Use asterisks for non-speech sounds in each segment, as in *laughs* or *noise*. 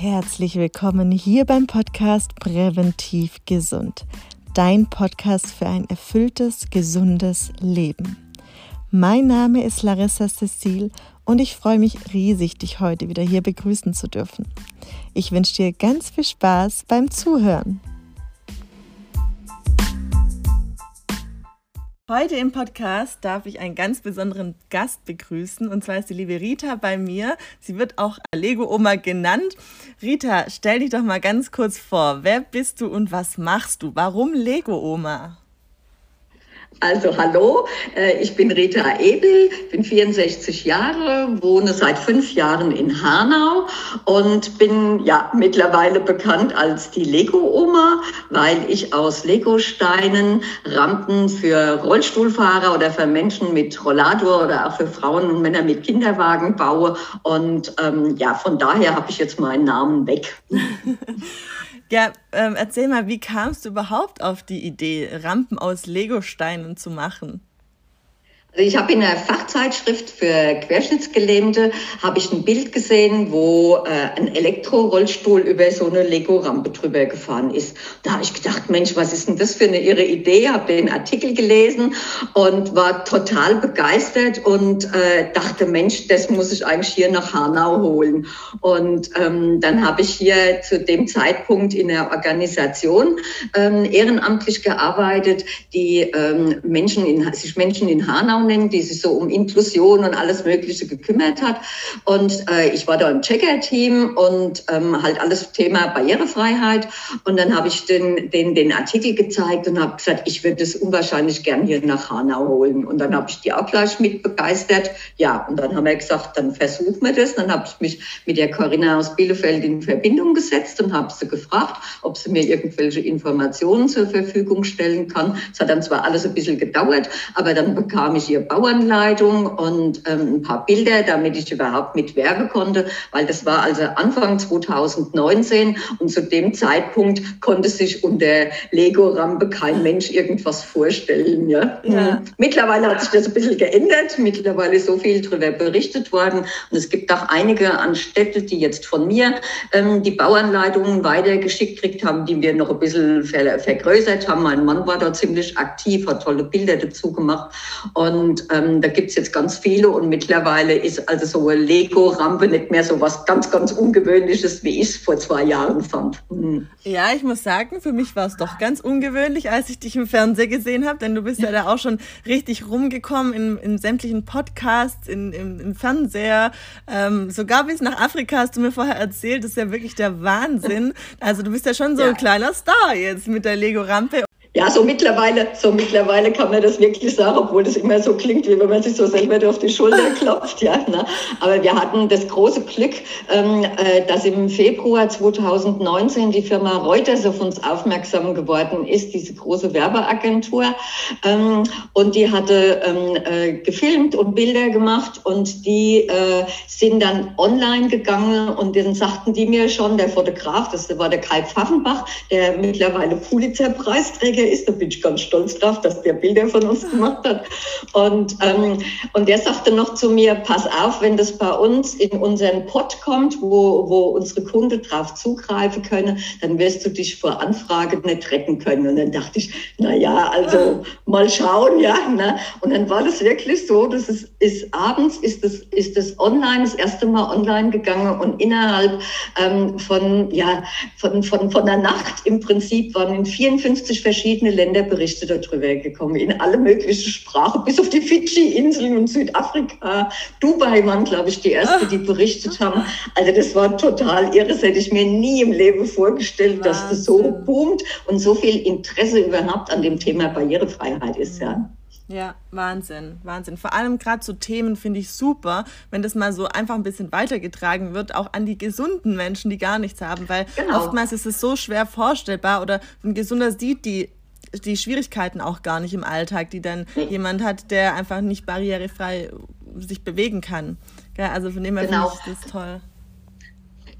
Herzlich willkommen hier beim Podcast Präventiv Gesund, dein Podcast für ein erfülltes, gesundes Leben. Mein Name ist Larissa Cecil und ich freue mich riesig, dich heute wieder hier begrüßen zu dürfen. Ich wünsche dir ganz viel Spaß beim Zuhören. Heute im Podcast darf ich einen ganz besonderen Gast begrüßen und zwar ist die liebe Rita bei mir. Sie wird auch Lego Oma genannt. Rita, stell dich doch mal ganz kurz vor. Wer bist du und was machst du? Warum Lego Oma? Also hallo, äh, ich bin Rita Ebel, bin 64 Jahre, wohne seit fünf Jahren in Hanau und bin ja mittlerweile bekannt als die Lego-Oma, weil ich aus Lego-Steinen Rampen für Rollstuhlfahrer oder für Menschen mit Rollator oder auch für Frauen und Männer mit Kinderwagen baue. Und ähm, ja, von daher habe ich jetzt meinen Namen weg. *laughs* Ja, ähm, erzähl mal, wie kamst du überhaupt auf die Idee, Rampen aus Legosteinen zu machen? Also ich habe in einer Fachzeitschrift für Querschnittsgelähmte habe ich ein Bild gesehen, wo äh, ein Elektrorollstuhl über so eine Lego-Rampe drüber gefahren ist. Da habe ich gedacht, Mensch, was ist denn das für eine irre Idee? Habe den Artikel gelesen und war total begeistert und äh, dachte, Mensch, das muss ich eigentlich hier nach Hanau holen. Und ähm, dann habe ich hier zu dem Zeitpunkt in der Organisation ähm, ehrenamtlich gearbeitet, die ähm, Menschen in, sich Menschen in Hanau Browning, die sich so um Inklusion und alles Mögliche gekümmert hat. Und äh, ich war da im Checker-Team und ähm, halt alles Thema Barrierefreiheit. Und dann habe ich den, den, den Artikel gezeigt und habe gesagt, ich würde es unwahrscheinlich gern hier nach Hanau holen. Und dann habe ich die auch gleich mit begeistert. Ja, und dann haben wir gesagt, dann versuchen wir das. Dann habe ich mich mit der Corinna aus Bielefeld in Verbindung gesetzt und habe sie gefragt, ob sie mir irgendwelche Informationen zur Verfügung stellen kann. Es hat dann zwar alles ein bisschen gedauert, aber dann bekam ich hier Bauernleitung und ähm, ein paar Bilder, damit ich überhaupt mitwerben konnte, weil das war also Anfang 2019 und zu dem Zeitpunkt konnte sich unter Lego-Rampe kein Mensch irgendwas vorstellen. Ja? ja. Mittlerweile hat sich das ein bisschen geändert, mittlerweile ist so viel darüber berichtet worden und es gibt auch einige an Städte, die jetzt von mir ähm, die Bauanleitungen weitergeschickt kriegt haben, die wir noch ein bisschen ver vergrößert haben. Mein Mann war da ziemlich aktiv, hat tolle Bilder dazu gemacht und und ähm, da es jetzt ganz viele und mittlerweile ist also so eine Lego-Rampe nicht mehr so was ganz, ganz Ungewöhnliches, wie ich es vor zwei Jahren fand. Mhm. Ja, ich muss sagen, für mich war es doch ganz ungewöhnlich, als ich dich im Fernsehen gesehen habe, denn du bist ja da auch schon richtig rumgekommen in, in sämtlichen Podcasts, in, im, im Fernseher, ähm, sogar bis nach Afrika hast du mir vorher erzählt, das ist ja wirklich der Wahnsinn. Also du bist ja schon so ja. ein kleiner Star jetzt mit der Lego-Rampe. Ja, so mittlerweile, so mittlerweile kann man das wirklich sagen, obwohl das immer so klingt, wie wenn man sich so selber auf die Schulter *laughs* klopft, ja. Ne? Aber wir hatten das große Glück, ähm, äh, dass im Februar 2019 die Firma Reuters auf uns aufmerksam geworden ist, diese große Werbeagentur. Ähm, und die hatte ähm, äh, gefilmt und Bilder gemacht und die äh, sind dann online gegangen und dann sagten die mir schon, der Fotograf, das war der Kai Pfaffenbach, der mittlerweile Pulitzer-Preisträger Kollege ist. Da bin ich ganz stolz drauf, dass der Bilder von uns gemacht hat. Und, ähm, und der sagte noch zu mir, pass auf, wenn das bei uns in unseren Pod kommt, wo, wo unsere Kunden drauf zugreifen können, dann wirst du dich vor Anfrage nicht retten können. Und dann dachte ich, na ja, also mal schauen, ja. Ne? Und dann war das wirklich so, dass es ist abends ist das, ist das online, das erste Mal online gegangen und innerhalb ähm, von, ja, von, von, von der Nacht im Prinzip waren in 54 verschiedenen verschiedene Länder Berichte darüber gekommen, in alle möglichen Sprachen, bis auf die Fidschi-Inseln und Südafrika. Dubai waren, glaube ich, die ersten, die berichtet haben. Also das war total irre. Das hätte ich mir nie im Leben vorgestellt, Wahnsinn. dass das so boomt und so viel Interesse überhaupt an dem Thema Barrierefreiheit ist. Ja. Ja, Wahnsinn, Wahnsinn. Vor allem gerade zu Themen finde ich super, wenn das mal so einfach ein bisschen weitergetragen wird, auch an die gesunden Menschen, die gar nichts haben, weil genau. oftmals ist es so schwer vorstellbar oder ein Gesunder sieht die die Schwierigkeiten auch gar nicht im Alltag, die dann nee. jemand hat, der einfach nicht barrierefrei sich bewegen kann. Ja, also von dem her genau. finde ich das toll.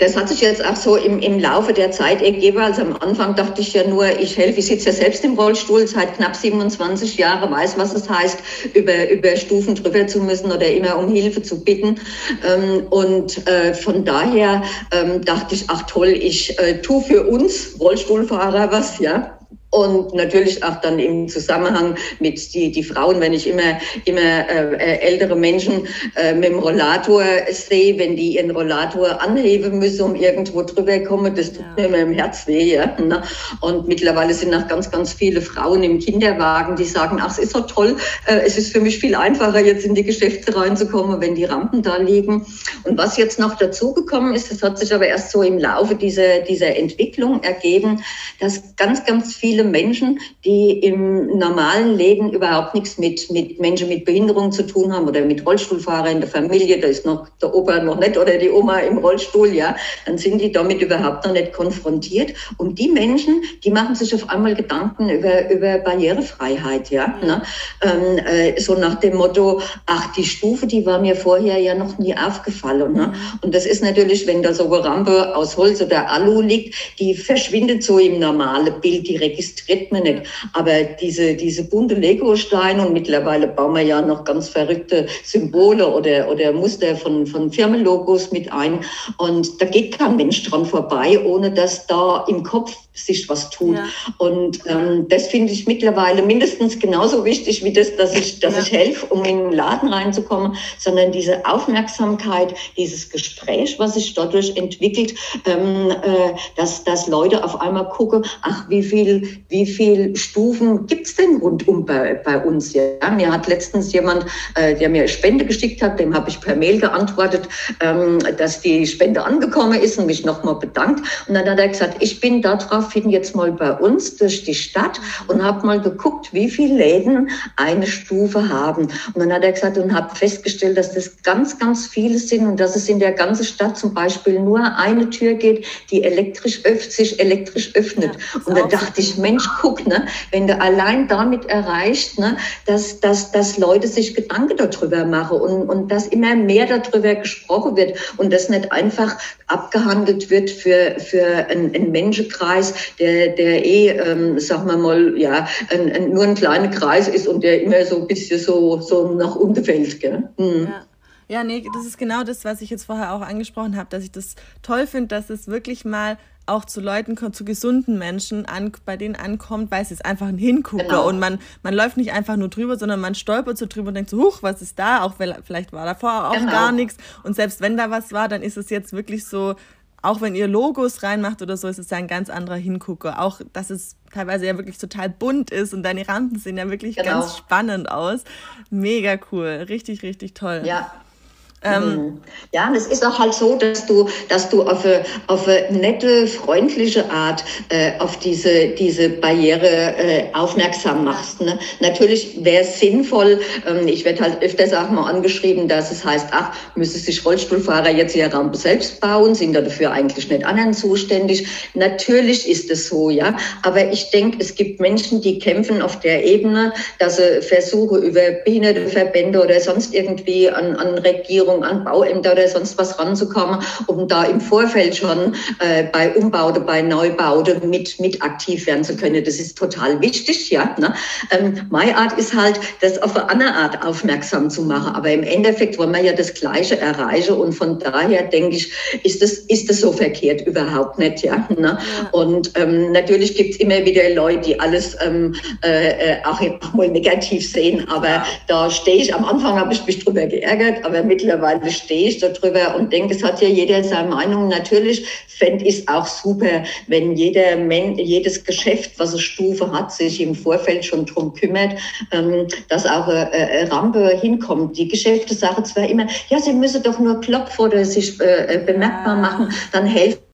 Das hat sich jetzt auch so im, im Laufe der Zeit ergeben. Also am Anfang dachte ich ja nur, ich helfe, ich sitze ja selbst im Rollstuhl seit knapp 27 Jahren, weiß, was es heißt, über, über Stufen drüber zu müssen oder immer um Hilfe zu bitten. Ähm, und äh, von daher ähm, dachte ich, ach toll, ich äh, tue für uns Rollstuhlfahrer was, ja. Und natürlich auch dann im Zusammenhang mit die, die Frauen, wenn ich immer, immer äh, äh, ältere Menschen äh, mit dem Rollator sehe, wenn die ihren Rollator anheben müssen, um irgendwo drüber zu kommen, das tut ja. mir immer im Herz weh. Ja? Ne? Und mittlerweile sind auch ganz, ganz viele Frauen im Kinderwagen, die sagen, ach, es ist so toll, äh, es ist für mich viel einfacher, jetzt in die Geschäfte reinzukommen, wenn die Rampen da liegen. Und was jetzt noch dazugekommen ist, das hat sich aber erst so im Laufe dieser, dieser Entwicklung ergeben, dass ganz, ganz viele viele Menschen, die im normalen Leben überhaupt nichts mit, mit Menschen mit Behinderung zu tun haben oder mit Rollstuhlfahrern in der Familie, da ist noch der Opa noch nicht oder die Oma im Rollstuhl, ja, dann sind die damit überhaupt noch nicht konfrontiert. Und die Menschen, die machen sich auf einmal Gedanken über, über Barrierefreiheit, ja, ne? ähm, äh, so nach dem Motto, ach, die Stufe, die war mir vorher ja noch nie aufgefallen. Ne? Und das ist natürlich, wenn da so eine Rampe aus Holz oder Alu liegt, die verschwindet so im normalen Bild, die registriert registriert man nicht. Aber diese, diese bunte Lego-Steine und mittlerweile bauen wir ja noch ganz verrückte Symbole oder, oder Muster von, von Firmenlogos mit ein. Und da geht kein Mensch dran vorbei, ohne dass da im Kopf sich was tut. Ja. Und ähm, das finde ich mittlerweile mindestens genauso wichtig wie das, dass ich, dass ja. ich helfe, um in den Laden reinzukommen, sondern diese Aufmerksamkeit, dieses Gespräch, was sich dadurch entwickelt, ähm, äh, dass, dass Leute auf einmal gucken, ach, wie viel, wie viel Stufen gibt's denn rundum bei, bei uns? Ja, mir hat letztens jemand, äh, der mir Spende geschickt hat, dem habe ich per Mail geantwortet, ähm, dass die Spende angekommen ist und mich nochmal bedankt. Und dann hat er gesagt, ich bin darauf daraufhin jetzt mal bei uns durch die Stadt und habe mal geguckt, wie viele Läden eine Stufe haben. Und dann hat er gesagt und habe festgestellt, dass das ganz, ganz viele sind und dass es in der ganzen Stadt zum Beispiel nur eine Tür geht, die elektrisch öffnet, sich elektrisch öffnet. Ja, und da dachte ich, Mensch, *laughs* guck, ne, wenn du allein damit erreicht, ne, dass, dass, dass Leute sich Gedanken darüber machen und, und dass immer mehr darüber gesprochen wird und das nicht einfach abgehandelt wird für, für einen, einen Menschenkreis, der, der eh, ähm, sagen wir mal, ja, ein, ein, nur ein kleiner Kreis ist und der immer so ein bisschen so, so nach unten fällt. Gell? Mhm. Ja. Ja, nee, das ist genau das, was ich jetzt vorher auch angesprochen habe, dass ich das toll finde, dass es wirklich mal auch zu Leuten, zu gesunden Menschen an, bei denen ankommt, weil es ist einfach ein Hingucker genau. und man, man läuft nicht einfach nur drüber, sondern man stolpert so drüber und denkt so, huch, was ist da? Auch vielleicht war davor auch genau. gar nichts und selbst wenn da was war, dann ist es jetzt wirklich so, auch wenn ihr Logos reinmacht oder so, ist es ja ein ganz anderer Hingucker. Auch, dass es teilweise ja wirklich total bunt ist und deine Randen sehen ja wirklich genau. ganz spannend aus. Mega cool. Richtig, richtig toll. Ja. Ähm, mhm. ja, und es ist auch halt so, dass du, dass du auf eine, auf eine nette, freundliche Art äh, auf diese, diese Barriere äh, aufmerksam machst. Ne? Natürlich wäre es sinnvoll, ähm, ich werde halt öfters auch mal angeschrieben, dass es heißt, ach, müsste sich Rollstuhlfahrer jetzt ihre Rampe selbst bauen, sind da dafür eigentlich nicht anderen zuständig. Natürlich ist es so, ja, aber ich denke, es gibt Menschen, die kämpfen auf der Ebene, dass sie versuchen, über Behindertenverbände oder sonst irgendwie an, an Regierungen Regierung, an Bauämter oder sonst was ranzukommen, um da im Vorfeld schon äh, bei Umbauten, bei Neubauten mit, mit aktiv werden zu können. Das ist total wichtig, ja. Ne? Ähm, meine Art ist halt, das auf eine andere Art aufmerksam zu machen. Aber im Endeffekt wollen wir ja das Gleiche erreichen und von daher denke ich, ist das, ist das so verkehrt überhaupt nicht, ja. Ne? ja. Und ähm, natürlich gibt es immer wieder Leute, die alles ähm, äh, äh auch, auch mal negativ sehen, aber da stehe ich, am Anfang habe ich mich drüber geärgert, aber mittlerweile mittlerweile stehe ich darüber und denke, es hat ja jeder seine Meinung. Natürlich fände ich es auch super, wenn jeder Men jedes Geschäft, was eine Stufe hat, sich im Vorfeld schon drum kümmert, ähm, dass auch eine, eine, Rampe hinkommt. Die Geschäfte sagen zwar immer, ja, sie müssen doch nur klopfen oder sich äh, bemerkbar machen, dann helfen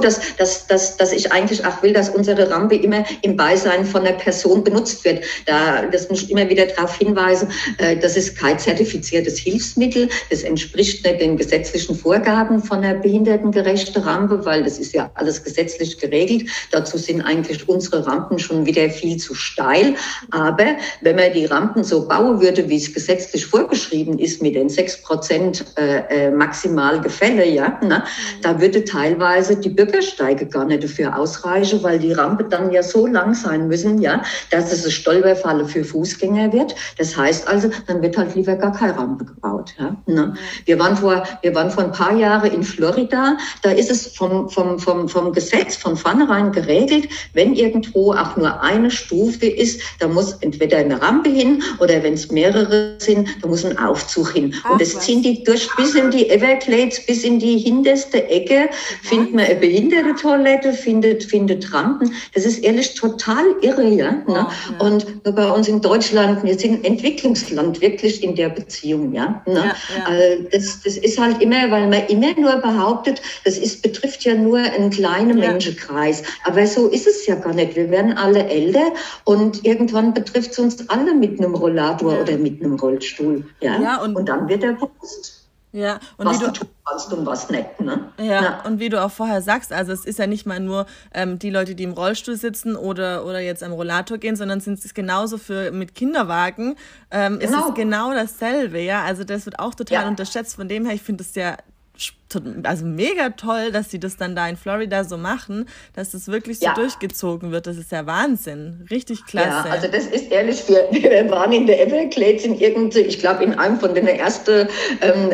dass, dass, dass, dass ich eigentlich auch will, dass unsere Rampe immer im Beisein von einer Person benutzt wird. Da, das muss ich immer wieder darauf hinweisen, äh, das ist kein zertifiziertes Hilfsmittel. Das entspricht nicht den gesetzlichen Vorgaben von einer behindertengerechten Rampe, weil das ist ja alles gesetzlich geregelt. Dazu sind eigentlich unsere Rampen schon wieder viel zu steil. Aber wenn man die Rampen so bauen würde, wie es gesetzlich vorgeschrieben ist, mit den sechs Prozent äh, äh maximal Gefälle, ja, na, da würde teilweise teilweise die Bürgersteige gar nicht dafür ausreichen, weil die Rampe dann ja so lang sein müssen, ja, dass es eine Stolperfalle für Fußgänger wird. Das heißt also, dann wird halt lieber gar keine Rampe gebaut. Ja, ne? Wir waren vor, wir waren vor ein paar Jahren in Florida. Da ist es vom, vom, vom, vom Gesetz von vornherein geregelt, wenn irgendwo auch nur eine Stufe ist, da muss entweder eine Rampe hin oder wenn es mehrere sind, da muss ein Aufzug hin. Ach, Und das ziehen die durch bis in die Everglades, bis in die hinterste Ecke findet man eine behinderte Toilette, findet, findet Rampen. Das ist ehrlich total irre, ja. Ne? Und bei uns in Deutschland, wir sind ein Entwicklungsland wirklich in der Beziehung, ja. Ne? ja, ja. Also das, das ist halt immer, weil man immer nur behauptet, das ist, betrifft ja nur einen kleinen ja. Menschenkreis. Aber so ist es ja gar nicht. Wir werden alle älter und irgendwann betrifft es uns alle mit einem Rollator oder mit einem Rollstuhl, ja. ja und, und dann wird er bewusst. Ja, und was wie du, du tun kannst und was nicht. Ne? Ja, ja, und wie du auch vorher sagst, also es ist ja nicht mal nur ähm, die Leute, die im Rollstuhl sitzen oder, oder jetzt am Rollator gehen, sondern sind es genauso für mit Kinderwagen. Ähm, genau. Ist es genau dasselbe, ja. Also das wird auch total ja. unterschätzt. Von dem her, ich finde es ja also mega toll, dass sie das dann da in Florida so machen, dass das wirklich so ja. durchgezogen wird. Das ist ja Wahnsinn. Richtig klasse. Ja, also das ist ehrlich, wir, *laughs* wir waren in der Everglades in irgendwie, ich glaube, in einem von den ersten ähm,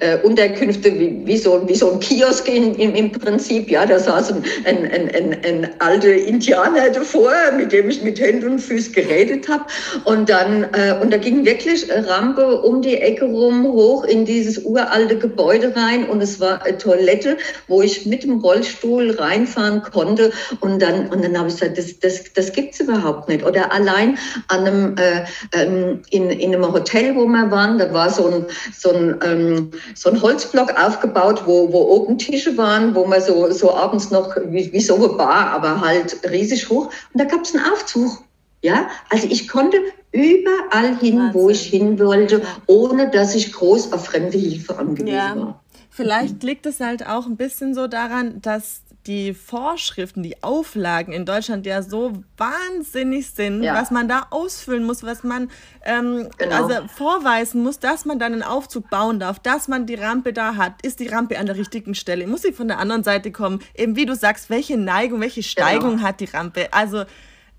äh, Unterkünfte, wie, wie, so, wie so ein Kiosk in, im, im Prinzip. Ja, da saß ein, ein, ein, ein, ein alter Indianer davor, mit dem ich mit Händen und Füßen geredet habe. Und dann, äh, und da ging wirklich Rampe um die Ecke rum, hoch in dieses uralte Gebäude rein und es war eine Toilette, wo ich mit dem Rollstuhl reinfahren konnte. Und dann, und dann habe ich gesagt, das, das, das gibt es überhaupt nicht. Oder allein an einem, äh, ähm, in, in einem Hotel, wo wir waren, da war so ein, so ein, ähm, so ein Holzblock aufgebaut, wo, wo oben Tische waren, wo man so, so abends noch, wie, wie so eine Bar, aber halt riesig hoch. Und da gab es einen Aufzug. Ja, also ich konnte überall hin, Wahnsinn. wo ich hin wollte, ohne dass ich groß auf fremde Hilfe angewiesen ja. war. Vielleicht liegt es halt auch ein bisschen so daran, dass die Vorschriften, die Auflagen in Deutschland ja so wahnsinnig sind, ja. was man da ausfüllen muss, was man ähm, genau. also vorweisen muss, dass man dann einen Aufzug bauen darf, dass man die Rampe da hat. Ist die Rampe an der richtigen Stelle? Muss sie von der anderen Seite kommen? Eben wie du sagst, welche Neigung, welche Steigung genau. hat die Rampe? Also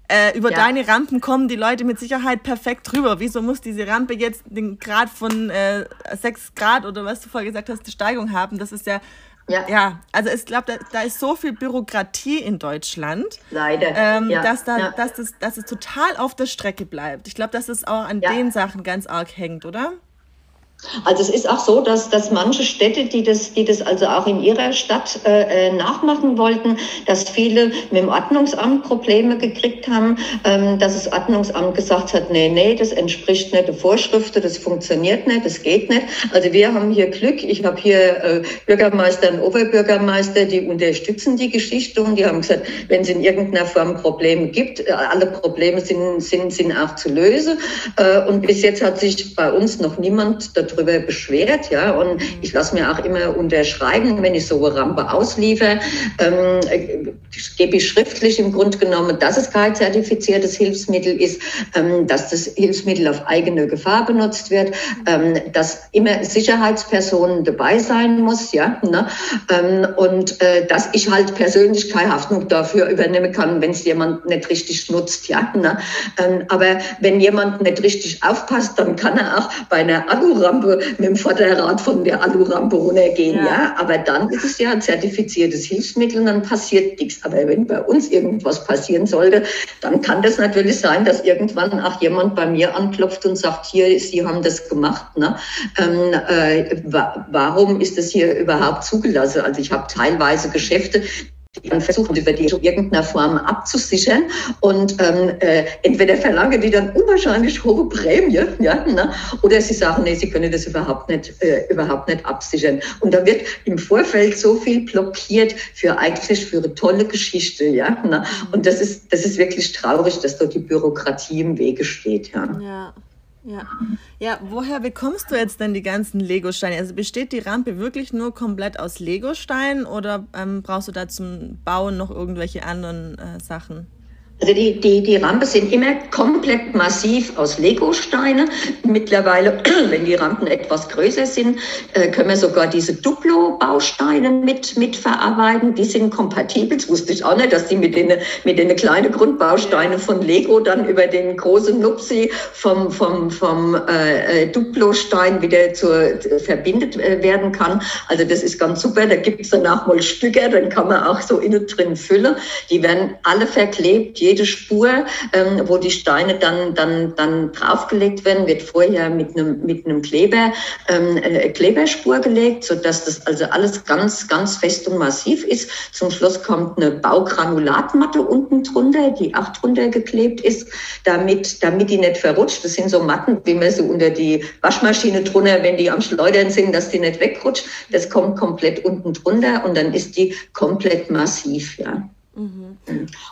äh, über ja. deine Rampen kommen die Leute mit Sicherheit perfekt drüber. Wieso muss diese Rampe jetzt den Grad von äh, 6 Grad oder was du vorher gesagt hast, die Steigung haben? Das ist ja. Ja, ja also ich glaube, da, da, ist so viel Bürokratie in Deutschland. Leider. Ähm, ja. Dass, da, dass, das, dass es total auf der Strecke bleibt. Ich glaube, dass es auch an den Sachen ganz arg hängt, oder? Also es ist auch so, dass, dass manche Städte, die das, die das also auch in ihrer Stadt äh, äh, nachmachen wollten, dass viele mit dem Ordnungsamt Probleme gekriegt haben, ähm, dass das Ordnungsamt gesagt hat, nee, nee, das entspricht nicht der Vorschriften, das funktioniert nicht, das geht nicht. Also wir haben hier Glück. Ich habe hier äh, Bürgermeister und Oberbürgermeister, die unterstützen die Geschichte und die haben gesagt, wenn es in irgendeiner Form Probleme gibt, äh, alle Probleme sind, sind, sind auch zu lösen. Äh, und bis jetzt hat sich bei uns noch niemand darüber darüber beschwert, ja, und ich lasse mir auch immer unterschreiben, wenn ich so eine Rampe ausliefere, ähm, gebe ich schriftlich im Grunde genommen, dass es kein zertifiziertes Hilfsmittel ist, ähm, dass das Hilfsmittel auf eigene Gefahr benutzt wird, ähm, dass immer Sicherheitspersonen dabei sein muss, ja, ne, ähm, und äh, dass ich halt persönlich keine Haftung dafür übernehmen kann, wenn es jemand nicht richtig nutzt, ja, ne, ähm, aber wenn jemand nicht richtig aufpasst, dann kann er auch bei einer Akkurampe Alurampe mit dem Vorderrad von der Alurampe runtergehen, ja. ja. Aber dann ist es ja ein zertifiziertes Hilfsmittel und dann passiert nichts. Aber wenn bei uns irgendwas passieren sollte, dann kann das natürlich sein, dass irgendwann auch jemand bei mir anklopft und sagt, hier, Sie haben das gemacht. Ne? Ähm, äh, wa warum ist das hier überhaupt zugelassen? Also ich habe teilweise Geschäfte, die dann versuchen, über die in irgendeiner Form abzusichern. Und ähm, äh, entweder verlangen die dann unwahrscheinlich hohe Prämie, ja, ne? oder sie sagen, nee, sie können das überhaupt nicht, äh, überhaupt nicht absichern. Und da wird im Vorfeld so viel blockiert für eigentlich für eine tolle Geschichte, ja. Ne? Und das ist, das ist wirklich traurig, dass dort die Bürokratie im Wege steht, ja. ja. Ja. ja, woher bekommst du jetzt denn die ganzen Lego-Steine? Also besteht die Rampe wirklich nur komplett aus Lego-Steinen oder ähm, brauchst du da zum Bauen noch irgendwelche anderen äh, Sachen? Also die, die, die Rampe sind immer komplett massiv aus Lego-Steine. Mittlerweile, *clears throat* wenn die Rampen etwas größer sind, äh, können wir sogar diese Duplo-Bausteine mit, mit verarbeiten. Die sind kompatibel. Das wusste ich auch nicht, dass die mit den, mit den kleinen Grundbausteinen von Lego dann über den großen Nupsi vom, vom, vom äh, äh Duplo-Stein wieder zur, äh, verbindet werden kann. Also das ist ganz super. Da gibt es danach mal Stücke, dann kann man auch so innen drin füllen. Die werden alle verklebt jede Spur, ähm, wo die Steine dann, dann, dann draufgelegt werden, wird vorher mit einem, mit einem Kleber, ähm, äh, Kleberspur gelegt, sodass das also alles ganz, ganz fest und massiv ist. Zum Schluss kommt eine Baugranulatmatte unten drunter, die auch drunter geklebt ist, damit, damit die nicht verrutscht. Das sind so Matten, wie man so unter die Waschmaschine drunter, wenn die am Schleudern sind, dass die nicht wegrutscht. Das kommt komplett unten drunter und dann ist die komplett massiv, ja.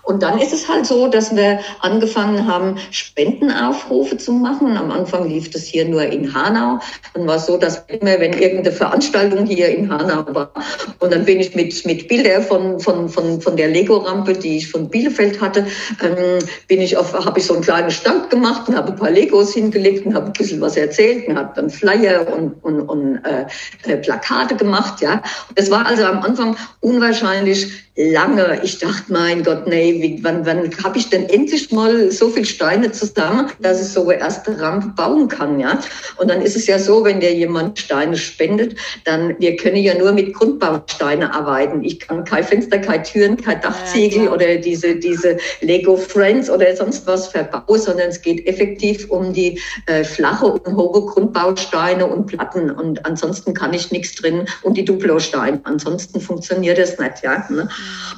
Und dann ist es halt so, dass wir angefangen haben, Spendenaufrufe zu machen. Am Anfang lief das hier nur in Hanau. Dann war es so, dass immer, wenn irgendeine Veranstaltung hier in Hanau war, und dann bin ich mit, mit Bildern von, von, von, von der Lego-Rampe, die ich von Bielefeld hatte, ähm, bin ich auf, habe ich so einen kleinen Stand gemacht und habe ein paar Legos hingelegt und habe ein bisschen was erzählt und habe dann Flyer und, und, und äh, äh Plakate gemacht, ja. Das war also am Anfang unwahrscheinlich lange. Ich dachte, mein Gott, nee, wann, wann habe ich denn endlich mal so viel Steine zusammen, dass ich so eine erste Rampe bauen kann, ja? Und dann ist es ja so, wenn dir jemand Steine spendet, dann, wir können ja nur mit Grundbausteine arbeiten. Ich kann kein Fenster, keine Türen, kein Dachziegel ja, oder diese, diese Lego Friends oder sonst was verbauen, sondern es geht effektiv um die äh, flache und hohe Grundbausteine und Platten und ansonsten kann ich nichts drin und die Duplo-Steine. Ansonsten funktioniert das nicht, ja? Ne?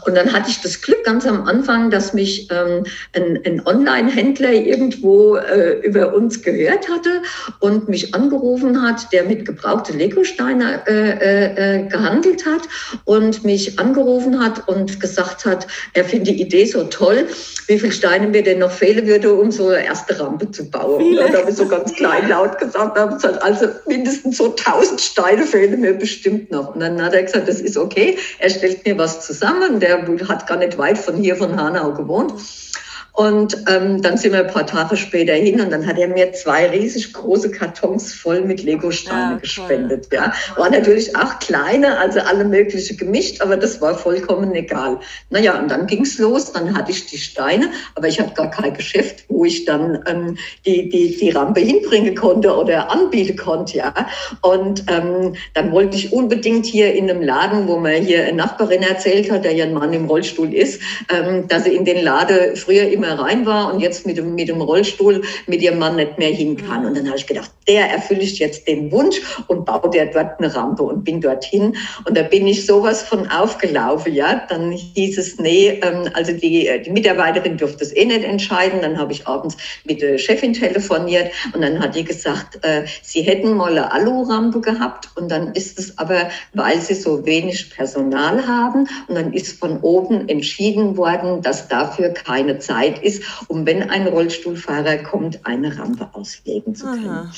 Und dann hatte ich das Glück ganz am Anfang, dass mich ähm, ein, ein Online-Händler irgendwo äh, über uns gehört hatte und mich angerufen hat, der mit gebrauchten Lego-Steine äh, äh, äh, gehandelt hat und mich angerufen hat und gesagt hat, er findet die Idee so toll, wie viele Steine mir denn noch fehlen würde, um so eine erste Rampe zu bauen. Viele. Und dann habe ich so ganz klein laut gesagt, also mindestens so 1000 Steine fehlen mir bestimmt noch. Und dann hat er gesagt, das ist okay, er stellt mir was zusammen. Der hat gar nicht weit von hier, von Hanau gewohnt. Und ähm, dann sind wir ein paar Tage später hin und dann hat er mir zwei riesig große Kartons voll mit Lego-Steine ja, gespendet. Ja, war natürlich auch kleine, also alle mögliche gemischt, aber das war vollkommen egal. Naja, und dann ging's los, dann hatte ich die Steine, aber ich hatte gar kein Geschäft, wo ich dann ähm, die, die, die Rampe hinbringen konnte oder anbieten konnte. Ja, und ähm, dann wollte ich unbedingt hier in einem Laden, wo mir hier eine Nachbarin erzählt hat, der ja ein Mann im Rollstuhl ist, ähm, dass sie in den Laden früher immer mehr rein war und jetzt mit dem, mit dem Rollstuhl mit ihrem Mann nicht mehr hin kann. Und dann habe ich gedacht, der erfülle ich jetzt den Wunsch und baue der dort eine Rampe und bin dorthin. Und da bin ich sowas von aufgelaufen, ja. Dann hieß es, nee, ähm, also die, die Mitarbeiterin durfte es eh nicht entscheiden. Dann habe ich abends mit der Chefin telefoniert und dann hat die gesagt, äh, sie hätten mal eine Alu-Rampe gehabt und dann ist es aber, weil sie so wenig Personal haben und dann ist von oben entschieden worden, dass dafür keine Zeit bereit ist, um wenn ein Rollstuhlfahrer kommt, eine Rampe auslegen zu können. Aha.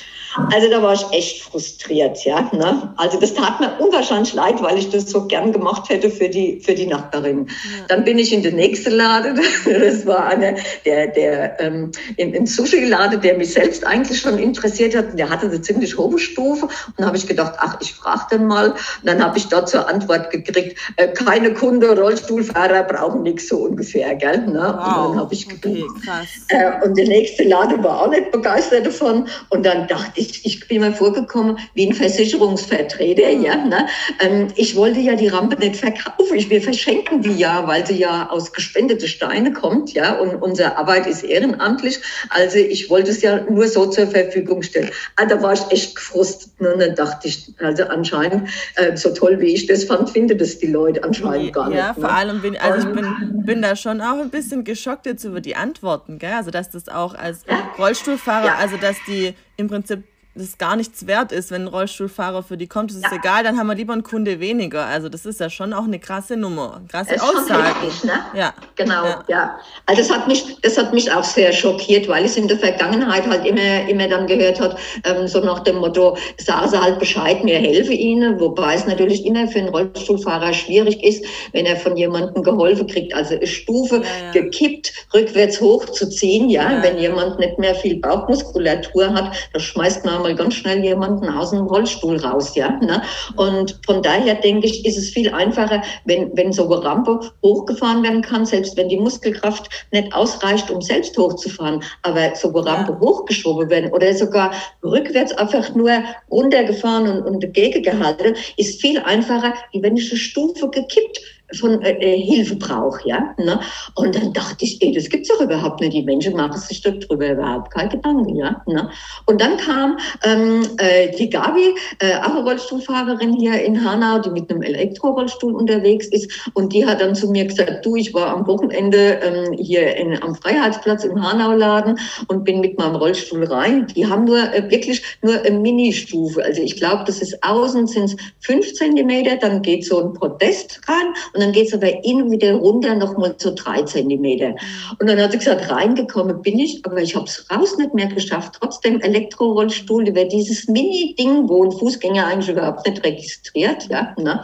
Also da war ich echt frustriert, ja. Ne? Also das tat mir unwahrscheinlich leid, weil ich das so gern gemacht hätte für die, für die Nachbarin. Ja. Dann bin ich in den nächsten Laden. *laughs* Das war einer, der, der ähm, im, im Sushi-Laden, der mich selbst eigentlich schon interessiert hat. Der hatte eine ziemlich hohe Stufe. Und dann habe ich gedacht, ach, ich frage den mal. Und dann habe ich dort zur Antwort gekriegt, äh, keine Kunde, Rollstuhlfahrer brauchen nichts so ungefähr, gell? Ne? Wow. Und dann habe ich geblieben. Okay, krass. Äh, und der nächste Laden war auch nicht begeistert davon. Und dann dachte ich, ich bin mir vorgekommen wie ein Versicherungsvertreter. Mhm. Ja, ne? Ähm, ich wollte ja die Rampe nicht verkaufen. Ich, wir verschenken die ja, weil sie ja aus gespendete Steine kommt. Ja, und unsere Arbeit ist ehrenamtlich. Also ich wollte es ja nur so zur Verfügung stellen. Also da war ich echt gefrustet. Ne? Und dann dachte ich, also anscheinend, äh, so toll wie ich das fand, finde das die Leute anscheinend gar nicht. Ja, vor ne? allem bin, also ich bin, bin da schon auch ein bisschen geschockt jetzt über die Antworten, gell? Also dass das auch als Rollstuhlfahrer, also dass die im Prinzip das gar nichts wert ist, wenn ein Rollstuhlfahrer für die kommt, das ist ja. egal, dann haben wir lieber einen Kunde weniger. Also das ist ja schon auch eine krasse Nummer, krasse ist Aussage. Richtig, ne? Ja. Genau, ja. ja. Also das hat mich, das hat mich auch sehr schockiert, weil ich in der Vergangenheit halt immer, immer dann gehört hat, ähm, so nach dem Motto, sagen Sie halt Bescheid, mir helfe Ihnen, wobei es natürlich immer für einen Rollstuhlfahrer schwierig ist, wenn er von jemandem geholfen kriegt, also eine Stufe ja, gekippt, rückwärts hochzuziehen, ja, wenn jemand nicht mehr viel Bauchmuskulatur hat, das schmeißt man mal ganz schnell jemanden aus dem Rollstuhl raus, ja. Ne? Und von daher denke ich, ist es viel einfacher, wenn, wenn so eine Rampe hochgefahren werden kann, selbst wenn die Muskelkraft nicht ausreicht, um selbst hochzufahren, aber so eine Rampe ja. hochgeschoben werden oder sogar rückwärts einfach nur runtergefahren und, und dagegen gehalten, ist viel einfacher, wie wenn ich eine Stufe gekippt von äh, äh, Hilfe braucht, ja. Ne? Und dann dachte ich, ey, das gibt's doch überhaupt nicht. Die Menschen machen sich darüber überhaupt keine Gedanken, ja. Ne? Und dann kam ähm, äh, die Gabi, äh, auch Rollstuhlfahrerin hier in Hanau, die mit einem Elektrorollstuhl unterwegs ist. Und die hat dann zu mir gesagt, du, ich war am Wochenende ähm, hier in, am Freiheitsplatz im Hanau-Laden und bin mit meinem Rollstuhl rein. Die haben nur äh, wirklich nur eine Mini-Stufe. Also ich glaube, das ist außen sind es fünf Zentimeter, dann geht so ein Podest rein und dann geht es aber innen wieder runter nochmal so drei Zentimeter. Und dann hat sie gesagt, reingekommen bin ich, aber ich habe es raus nicht mehr geschafft. Trotzdem Elektrorollstuhl über dieses Mini-Ding, wo ein Fußgänger eigentlich überhaupt nicht registriert. Ja, ne?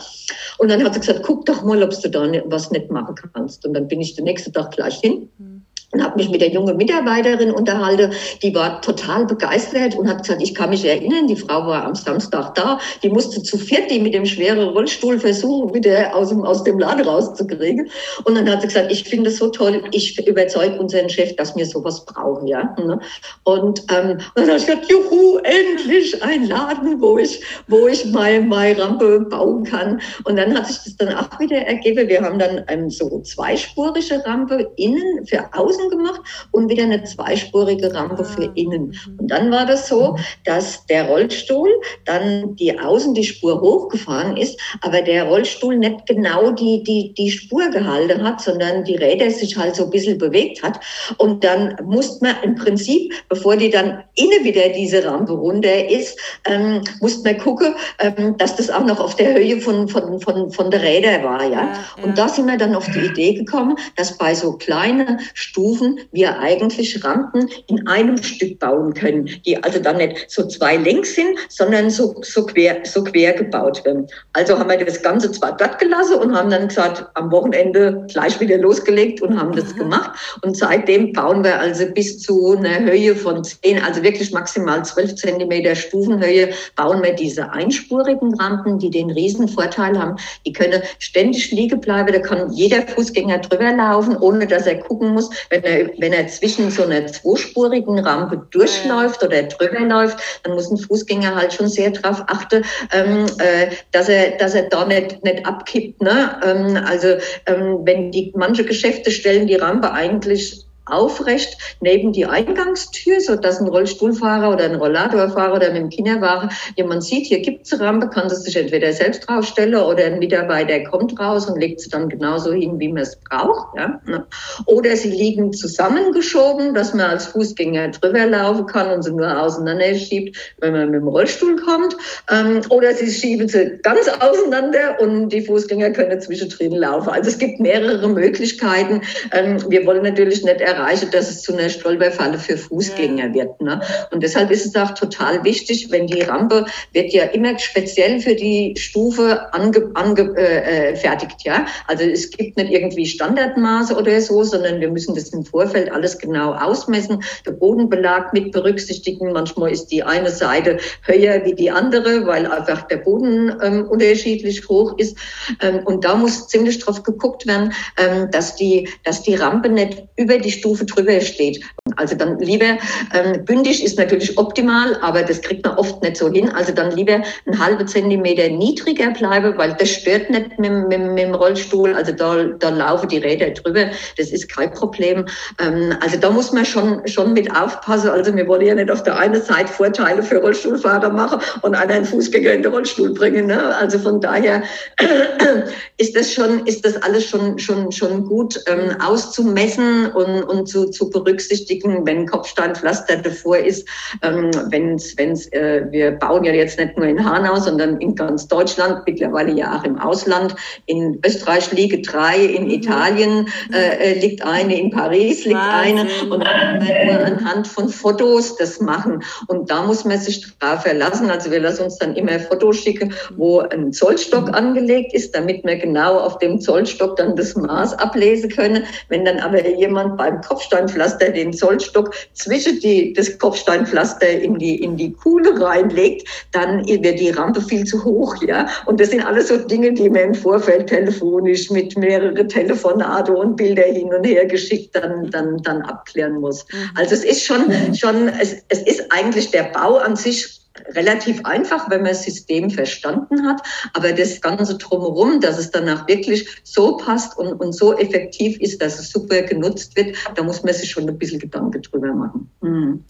Und dann hat sie gesagt, guck doch mal, ob du da was nicht machen kannst. Und dann bin ich den nächsten Tag gleich hin. Mhm und habe mich mit der jungen Mitarbeiterin unterhalten, die war total begeistert und hat gesagt, ich kann mich erinnern, die Frau war am Samstag da, die musste zu viert die mit dem schweren Rollstuhl versuchen, wieder aus dem, aus dem Laden rauszukriegen. Und dann hat sie gesagt, ich finde es so toll, ich überzeuge unseren Chef, dass wir sowas brauchen. ja. Ne? Und, ähm, und dann habe ich gesagt, juhu, endlich ein Laden, wo ich, wo ich meine, meine Rampe bauen kann. Und dann hat sich das dann auch wieder ergeben. Wir haben dann ähm, so zweispurige Rampe innen für außen außen gemacht und wieder eine zweispurige Rampe für ah. innen. Und dann war das so, dass der Rollstuhl dann die außen die Spur hochgefahren ist, aber der Rollstuhl nicht genau die, die, die Spur gehalten hat, sondern die Räder sich halt so ein bisschen bewegt hat. Und dann musste man im Prinzip, bevor die dann innen wieder diese Rampe runter ist, ähm, musste man gucken, ähm, dass das auch noch auf der Höhe von, von, von, von der Räder war. Ja? ja, ja. Und da sind wir dann auf die Idee gekommen, dass bei so kleinen Stufen Stufen wir eigentlich Rampen in einem Stück bauen können, die also dann nicht so zwei längs sind, sondern so, so, quer, so quer gebaut werden. Also haben wir das Ganze zwar glatt gelassen und haben dann gesagt, am Wochenende gleich wieder losgelegt und haben das gemacht. Und seitdem bauen wir also bis zu einer Höhe von zehn, also wirklich maximal zwölf Zentimeter Stufenhöhe, bauen wir diese einspurigen Rampen, die den Riesenvorteil haben. Die können ständig liegen bleiben, da kann jeder Fußgänger drüber laufen, ohne dass er gucken muss, wenn wenn er, wenn er zwischen so einer zweispurigen Rampe durchläuft oder drüber läuft, dann muss ein Fußgänger halt schon sehr darauf achten, ähm, äh, dass er, dass er da nicht, nicht abkippt. Ne? Ähm, also ähm, wenn die manche Geschäfte stellen die Rampe eigentlich aufrecht neben die Eingangstür, so dass ein Rollstuhlfahrer oder ein Rollatorfahrer oder mit dem Kinderwagen jemand sieht, hier gibt's eine Rampe, kann das sich entweder selbst draufstellen oder ein Mitarbeiter kommt raus und legt sie dann genauso hin, wie man es braucht. Ja? Ne? Oder sie liegen zusammengeschoben, dass man als Fußgänger drüber laufen kann und sie nur auseinander schiebt, wenn man mit dem Rollstuhl kommt. Ähm, oder sie schieben sie ganz auseinander und die Fußgänger können zwischendrin laufen. Also es gibt mehrere Möglichkeiten. Ähm, wir wollen natürlich nicht erreiche, dass es zu einer Stolperfalle für Fußgänger wird. Ne? Und deshalb ist es auch total wichtig, wenn die Rampe wird ja immer speziell für die Stufe angefertigt. Ange, äh, fertigt, ja? Also es gibt nicht irgendwie Standardmaße oder so, sondern wir müssen das im Vorfeld alles genau ausmessen, der Bodenbelag mit berücksichtigen. Manchmal ist die eine Seite höher wie die andere, weil einfach der Boden ähm, unterschiedlich hoch ist. Ähm, und da muss ziemlich drauf geguckt werden, ähm, dass die, dass die Rampe nicht über die Stufe drüber steht. Also dann lieber, ähm, bündig ist natürlich optimal, aber das kriegt man oft nicht so hin. Also dann lieber einen halben Zentimeter niedriger bleiben, weil das stört nicht mit, mit, mit dem Rollstuhl. Also da, da laufen die Räder drüber. Das ist kein Problem. Ähm, also da muss man schon, schon mit aufpassen. Also wir wollen ja nicht auf der einen Seite Vorteile für Rollstuhlfahrer machen und einen Fußgänger in den Rollstuhl bringen. Ne? Also von daher *clears throat* ist das schon, ist das alles schon, schon, schon gut ähm, auszumessen und, und zu, zu berücksichtigen, wenn Kopfsteinpflaster davor ist, ähm, wenn's, wenn's, äh, wir bauen ja jetzt nicht nur in Hanau, sondern in ganz Deutschland, mittlerweile ja auch im Ausland. In Österreich liegen drei, in mhm. Italien äh, äh, liegt eine, in Paris liegt Wahnsinn. eine und dann wir anhand von Fotos das machen. Und da muss man sich drauf verlassen. Also wir lassen uns dann immer Fotos schicken, wo ein Zollstock angelegt ist, damit wir genau auf dem Zollstock dann das Maß ablesen können. Wenn dann aber jemand beim Kopfsteinpflaster den Zollstock zwischen die, das Kopfsteinpflaster in die, in die Kuhle reinlegt, dann wird die Rampe viel zu hoch, ja. Und das sind alles so Dinge, die man im Vorfeld telefonisch mit mehreren Telefonate und Bilder hin und her geschickt dann, dann, dann abklären muss. Mhm. Also es ist schon, schon, es, es ist eigentlich der Bau an sich relativ einfach, wenn man das System verstanden hat. Aber das Ganze drumherum, dass es danach wirklich so passt und, und so effektiv ist, dass es super genutzt wird, da muss man sich schon ein bisschen Gedanken drüber machen. Mhm.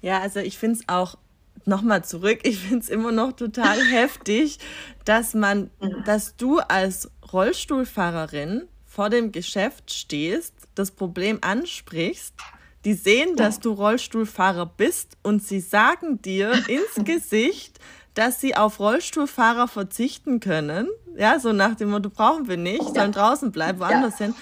Ja, also ich finde es auch nochmal zurück, ich finde es immer noch total *laughs* heftig, dass man, dass du als Rollstuhlfahrerin vor dem Geschäft stehst, das Problem ansprichst die sehen, dass du Rollstuhlfahrer bist und sie sagen dir *laughs* ins Gesicht, dass sie auf Rollstuhlfahrer verzichten können. Ja, so nach dem Motto, brauchen wir nicht, sollen draußen bleiben, woanders ja. hin.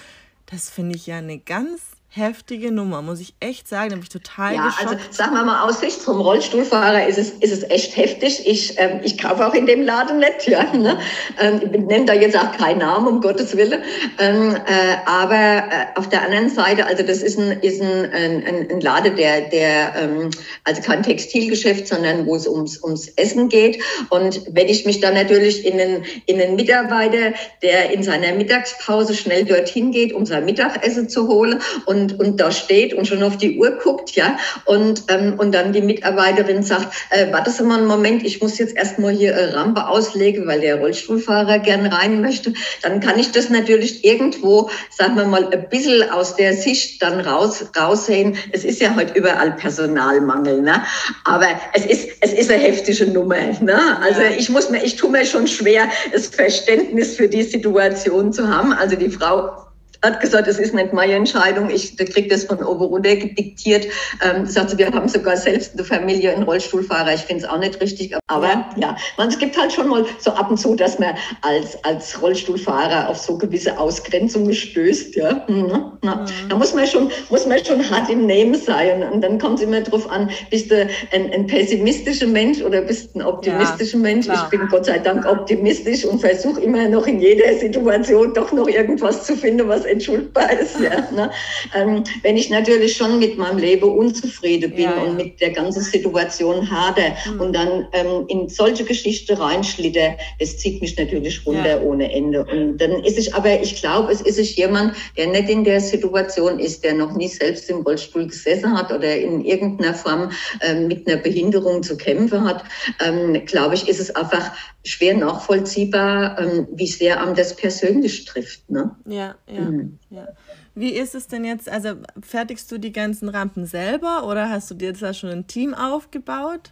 Das finde ich ja eine ganz heftige Nummer, muss ich echt sagen. Da bin ich total ja, geschockt. Also sagen wir mal aus Sicht vom Rollstuhlfahrer ist es, ist es echt heftig. Ich, ähm, ich kaufe auch in dem Laden nicht, ja. Ne? Ähm, ich nenne da jetzt auch keinen Namen, um Gottes Willen. Ähm, äh, aber äh, auf der anderen Seite, also das ist ein, ist ein, ein, ein Laden, der, der ähm, also kein Textilgeschäft, sondern wo es ums, ums Essen geht. Und wenn ich mich dann natürlich in einen, in einen Mitarbeiter, der in seiner Mittagspause schnell dorthin geht, um sein Mittagessen zu holen und und, und da steht und schon auf die Uhr guckt, ja, und, ähm, und dann die Mitarbeiterin sagt, äh, warte mal einen Moment, ich muss jetzt erstmal hier äh, Rampe auslegen, weil der Rollstuhlfahrer gern rein möchte, dann kann ich das natürlich irgendwo, sagen wir mal, ein bisschen aus der Sicht dann raus, raussehen. Es ist ja heute überall Personalmangel, ne? aber es ist, es ist eine heftige Nummer. Ne? Also ich muss mir, ich tue mir schon schwer, das Verständnis für die Situation zu haben. Also die Frau hat gesagt, es ist nicht meine Entscheidung, ich kriege das von oben runter diktiert. Ähm, sagt wir haben sogar selbst eine Familie einen Rollstuhlfahrer. Ich finde es auch nicht richtig, aber ja, ja man, es gibt halt schon mal so ab und zu, dass man als, als Rollstuhlfahrer auf so gewisse Ausgrenzungen stößt. Ja? Mhm. Mhm. Da muss man, schon, muss man schon hart im Nehmen sein. Und dann kommt es immer darauf an, bist du ein, ein pessimistischer Mensch oder bist du ein optimistischer ja, Mensch? Klar. Ich bin Gott sei Dank optimistisch und versuche immer noch in jeder Situation doch noch irgendwas zu finden, was entschuldbar ist. Ja, ne? ähm, wenn ich natürlich schon mit meinem Leben unzufrieden bin ja, ja. und mit der ganzen Situation hader mhm. und dann ähm, in solche Geschichten reinschlitter, das zieht mich natürlich runter ohne Ende. Und dann ist es aber, ich glaube, es ist es jemand, der nicht in der Situation ist, der noch nie selbst im Rollstuhl gesessen hat oder in irgendeiner Form ähm, mit einer Behinderung zu kämpfen hat, ähm, glaube ich, ist es einfach schwer nachvollziehbar, ähm, wie sehr einem das persönlich trifft. Ne? Ja, ja. Mhm. Ja. Wie ist es denn jetzt? Also fertigst du die ganzen Rampen selber oder hast du dir jetzt da schon ein Team aufgebaut?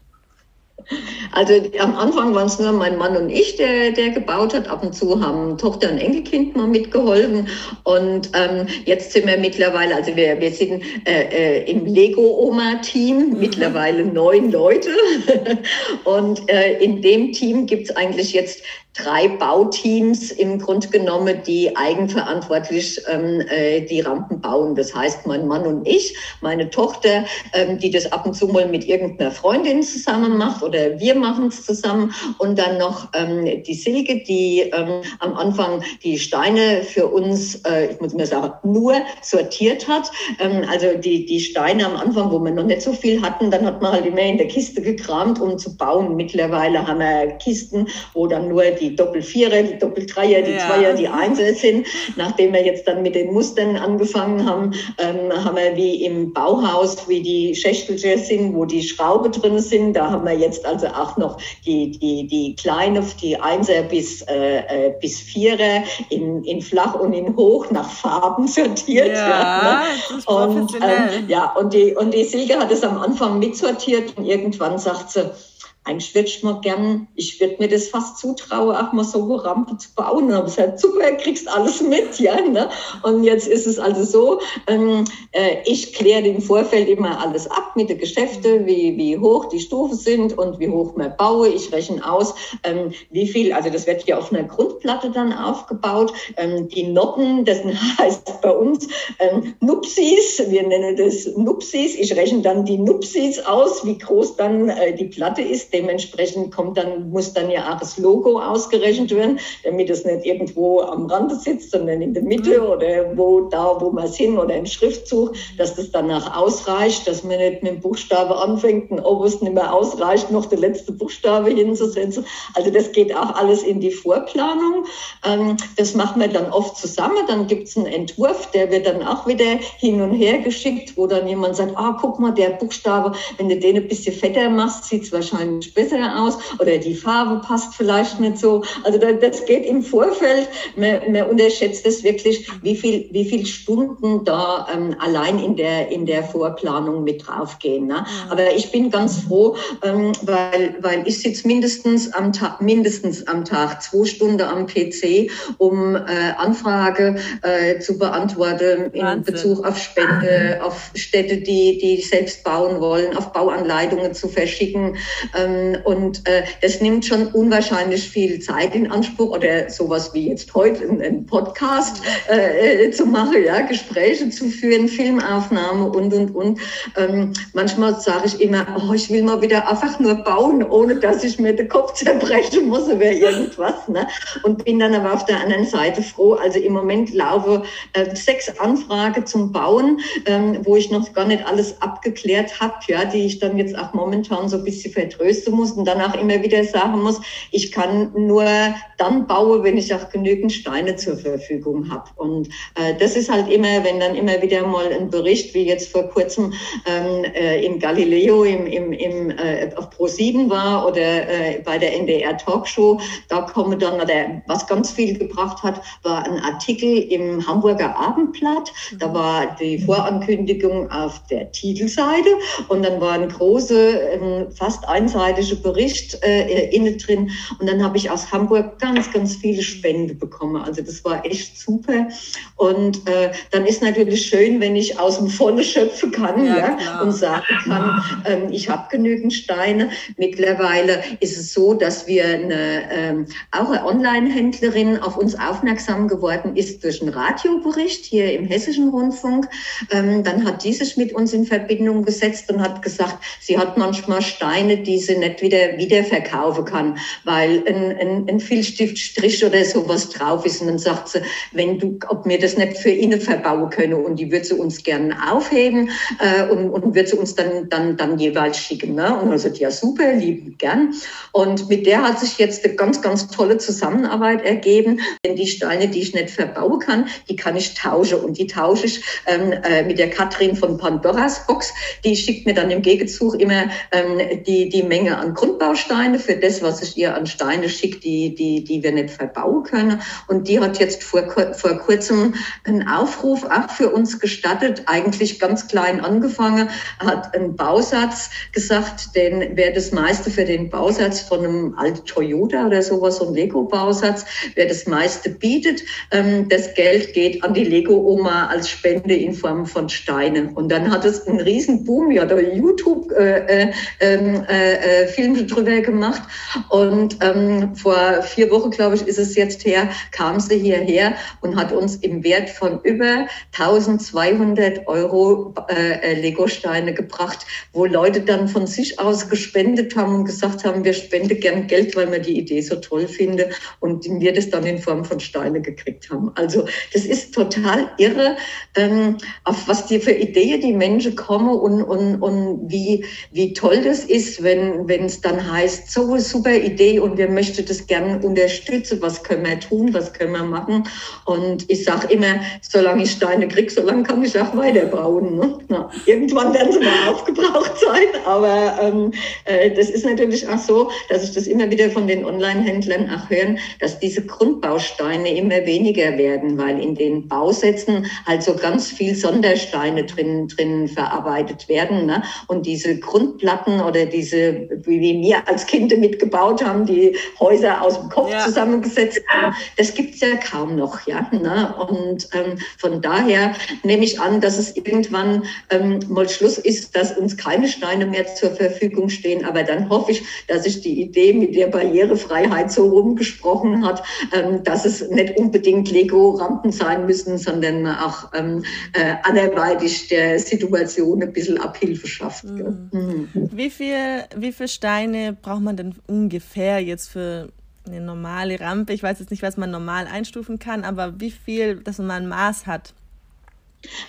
Also am Anfang waren es nur mein Mann und ich, der, der gebaut hat. Ab und zu haben Tochter und Enkelkind mal mitgeholfen. Und ähm, jetzt sind wir mittlerweile, also wir, wir sind äh, äh, im Lego-Oma-Team, mhm. mittlerweile neun Leute. *laughs* und äh, in dem Team gibt es eigentlich jetzt drei Bauteams im Grunde genommen, die eigenverantwortlich ähm, äh, die Rampen bauen. Das heißt, mein Mann und ich, meine Tochter, ähm, die das ab und zu mal mit irgendeiner Freundin zusammen macht oder wir machen es zusammen und dann noch ähm, die Silke, die ähm, am Anfang die Steine für uns, äh, ich muss mir sagen, nur sortiert hat. Ähm, also die, die Steine am Anfang, wo wir noch nicht so viel hatten, dann hat man halt immer in der Kiste gekramt, um zu bauen. Mittlerweile haben wir Kisten, wo dann nur die die Doppel-Vierer, die Doppel-Dreier, die ja. Zweier, die Einser sind. Nachdem wir jetzt dann mit den Mustern angefangen haben, ähm, haben wir wie im Bauhaus, wie die Schächtelchen sind, wo die Schraube drin sind. Da haben wir jetzt also auch noch die, die, die kleine, die Einser bis, äh, äh bis Vierer in, in flach und in hoch nach Farben *laughs* sortiert. Ja, ja ne? und, ähm, ja, und die, und die Silke hat es am Anfang mitsortiert und irgendwann sagt sie, eigentlich würde ich mal gern, ich würde mir das fast zutrauen, auch mal so eine Rampe zu bauen. Und habe gesagt, super, kriegst alles mit, ja. Ne? Und jetzt ist es also so, ähm, äh, ich kläre im Vorfeld immer alles ab mit den Geschäften, wie, wie hoch die Stufen sind und wie hoch man baue. Ich rechne aus, ähm, wie viel, also das wird ja auf einer Grundplatte dann aufgebaut. Ähm, die Noppen, das *laughs* heißt bei uns ähm, Nupsis, wir nennen das Nupsis. Ich rechne dann die Nupsis aus, wie groß dann äh, die Platte ist Dementsprechend kommt dann, muss dann ja auch das Logo ausgerechnet werden, damit es nicht irgendwo am Rande sitzt, sondern in der Mitte mhm. oder wo, da, wo man es hin oder ein Schriftzug, dass das danach ausreicht, dass man nicht mit dem Buchstabe anfängt und ob es nicht mehr ausreicht, noch der letzte Buchstabe hinzusetzen. Also das geht auch alles in die Vorplanung. Ähm, das machen wir dann oft zusammen. Dann gibt es einen Entwurf, der wird dann auch wieder hin und her geschickt, wo dann jemand sagt, ah, guck mal, der Buchstabe, wenn du den ein bisschen fetter machst, sieht es wahrscheinlich besser aus oder die Farbe passt vielleicht nicht so. Also das geht im Vorfeld. Man, man unterschätzt es wirklich, wie viel, wie viel Stunden da ähm, allein in der, in der Vorplanung mit draufgehen. Ne? Aber ich bin ganz froh, ähm, weil, weil ich sitze mindestens am Tag, mindestens am Tag zwei Stunden am PC, um äh, Anfrage äh, zu beantworten in Wahnsinn. Bezug auf Spende, auf Städte, die, die selbst bauen wollen, auf Bauanleitungen zu verschicken. Ähm, ähm, und äh, das nimmt schon unwahrscheinlich viel Zeit in Anspruch oder sowas wie jetzt heute einen Podcast äh, äh, zu machen, ja, Gespräche zu führen, Filmaufnahme und, und, und. Ähm, manchmal sage ich immer, oh, ich will mal wieder einfach nur bauen, ohne dass ich mir den Kopf zerbrechen muss oder irgendwas. Ne? Und bin dann aber auf der anderen Seite froh. Also im Moment laufe äh, sechs Anfragen zum Bauen, ähm, wo ich noch gar nicht alles abgeklärt habe, ja, die ich dann jetzt auch momentan so ein bisschen vertröste leisten muss und danach immer wieder sagen muss, ich kann nur dann bauen, wenn ich auch genügend Steine zur Verfügung habe. Und äh, das ist halt immer, wenn dann immer wieder mal ein Bericht, wie jetzt vor kurzem ähm, äh, im Galileo im, im, im, äh, auf Pro7 war oder äh, bei der NDR Talkshow, da kommen dann, oder was ganz viel gebracht hat, war ein Artikel im Hamburger Abendblatt. Da war die Vorankündigung auf der Titelseite und dann war ein großer, ähm, fast einseitig mittelalterliche Bericht äh, innen drin. Und dann habe ich aus Hamburg ganz, ganz viele Spenden bekommen. Also das war echt super. Und äh, dann ist natürlich schön, wenn ich aus dem Vollen schöpfen kann ja, ja und sagen kann, *laughs* ähm, ich habe genügend Steine. Mittlerweile ist es so, dass wir eine, ähm, auch eine Online-Händlerin auf uns aufmerksam geworden ist durch einen Radiobericht hier im Hessischen Rundfunk. Ähm, dann hat die sich mit uns in Verbindung gesetzt und hat gesagt, sie hat manchmal Steine, die sie nicht wieder wiederverkaufen kann, weil ein, ein, ein Filzstiftstrich oder sowas drauf ist. Und dann sagt sie, wenn du, ob wir das nicht für ihnen verbauen können und die würde sie uns gerne aufheben äh, und, und wird sie uns dann, dann, dann jeweils schicken. Ne? Und dann sagt, ja super, lieben gern. Und mit der hat sich jetzt eine ganz, ganz tolle Zusammenarbeit ergeben. Denn die Steine, die ich nicht verbauen kann, die kann ich tauschen. Und die tausche ich ähm, äh, mit der Katrin von Pandoras Box. Die schickt mir dann im Gegenzug immer ähm, die, die Menge Menge an Grundbausteine für das, was ich ihr an Steine schickt, die, die, die wir nicht verbauen können. Und die hat jetzt vor, vor kurzem einen Aufruf auch für uns gestattet, eigentlich ganz klein angefangen, hat einen Bausatz gesagt, denn wer das meiste für den Bausatz von einem alten Toyota oder sowas, so ein Lego-Bausatz, wer das meiste bietet, ähm, das Geld geht an die Lego-Oma als Spende in Form von Steinen. Und dann hat es einen riesen Boom, ja, der YouTube äh, äh, ähm, äh, äh, Filme *laughs* drüber gemacht. Und ähm, vor vier Wochen, glaube ich, ist es jetzt her, kam sie hierher und hat uns im Wert von über 1200 Euro äh, äh, Lego-Steine gebracht, wo Leute dann von sich aus gespendet haben und gesagt haben, wir spenden gern Geld, weil wir die Idee so toll finden und wir das dann in Form von Steine gekriegt haben. Also das ist total irre, ähm, auf was die für Ideen die Menschen kommen und, und, und wie, wie toll das ist, wenn Wenn es dann heißt, so super Idee und wir möchten das gerne unterstützen, was können wir tun, was können wir machen? Und ich sage immer, solange ich Steine kriege, solange kann ich auch weiterbauen. Ne? Na, irgendwann werden sie mal *laughs* aufgebraucht sein, aber ähm, äh, das ist natürlich auch so, dass ich das immer wieder von den Online-Händlern auch hören, dass diese Grundbausteine immer weniger werden, weil in den Bausätzen halt so ganz viel Sondersteine drin, drin verarbeitet werden. Ne? Und diese Grundplatten oder diese, wie wir als Kinder mitgebaut haben, die Häuser aus dem Kopf ja. zusammengesetzt haben, das gibt's ja kaum noch. Ja? Ne? Und ähm, von daher nehme ich an, dass es irgendwann ähm, mal Schluss ist, dass uns keine Steine mehr zur Verfügung stehen. Aber dann hoffe ich, dass sich die Idee mit der Barrierefreiheit so rumgesprochen hat, ähm, dass es nicht unbedingt Lego-Rampen sein müssen, sondern auch ähm, äh, anderweitig der Situation ein bisschen Abhilfe schafft. Mhm. Mhm. Wie viel, wie viele Steine braucht man denn ungefähr jetzt für eine normale Rampe? Ich weiß jetzt nicht, was man normal einstufen kann, aber wie viel, dass man ein Maß hat?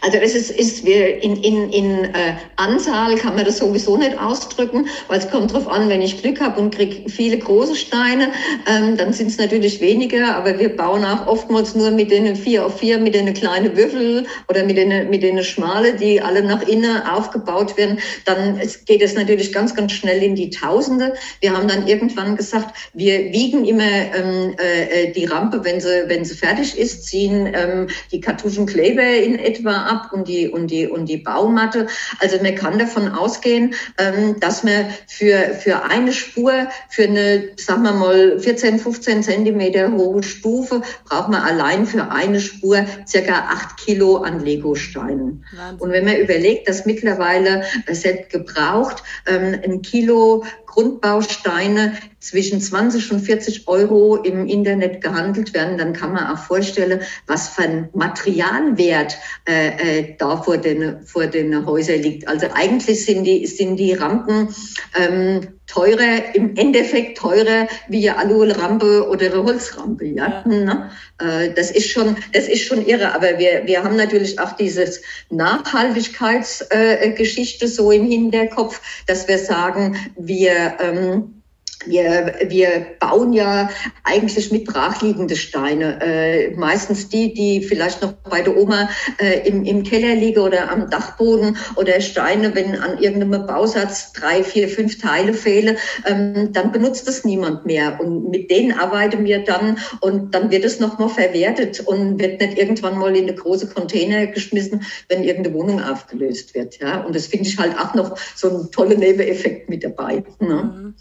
Also das ist, ist wir in, in, in äh, Anzahl kann man das sowieso nicht ausdrücken, weil es kommt darauf an, wenn ich Glück habe und kriege viele große Steine, ähm, dann sind es natürlich weniger, aber wir bauen auch oftmals nur mit denen vier auf vier, mit denen kleinen Würfel oder mit denen, mit denen schmale, die alle nach innen aufgebaut werden. Dann geht es natürlich ganz, ganz schnell in die Tausende. Wir haben dann irgendwann gesagt, wir wiegen immer ähm, äh, die Rampe, wenn sie, wenn sie fertig ist, ziehen ähm, die Kartuschenkleber in etwa etwa ab und die, und die, und die Baumatte. Also man kann davon ausgehen, ähm, dass man für, für eine Spur, für eine, sagen wir mal, 14, 15 Zentimeter hohe Stufe, braucht man allein für eine Spur circa acht Kilo an Legosteinen. Und wenn man überlegt, dass mittlerweile selbst gebraucht ähm, ein Kilo Grundbausteine zwischen 20 und 40 Euro im Internet gehandelt werden, dann kann man auch vorstellen, was für ein Materialwert äh, äh, da vor den, vor den Häusern liegt. Also eigentlich sind die, sind die Rampen ähm, teurer, im Endeffekt teurer wie eine Alurampe oder eine Holzrampe. Ja? ja. Ne? Äh, das ist schon, das ist schon irre. Aber wir, wir haben natürlich auch dieses Nachhaltigkeitsgeschichte so im Hinterkopf, dass wir sagen, wir, ähm, wir, wir bauen ja eigentlich mit brachliegende Steine. Äh, meistens die, die vielleicht noch bei der Oma äh, im, im Keller liegen oder am Dachboden oder Steine, wenn an irgendeinem Bausatz drei, vier, fünf Teile fehlen, ähm, dann benutzt das niemand mehr. Und mit denen arbeiten wir dann und dann wird es nochmal verwertet und wird nicht irgendwann mal in eine große Container geschmissen, wenn irgendeine Wohnung aufgelöst wird. Ja? Und das finde ich halt auch noch so ein toller Nebeneffekt mit dabei. Ne? Mhm.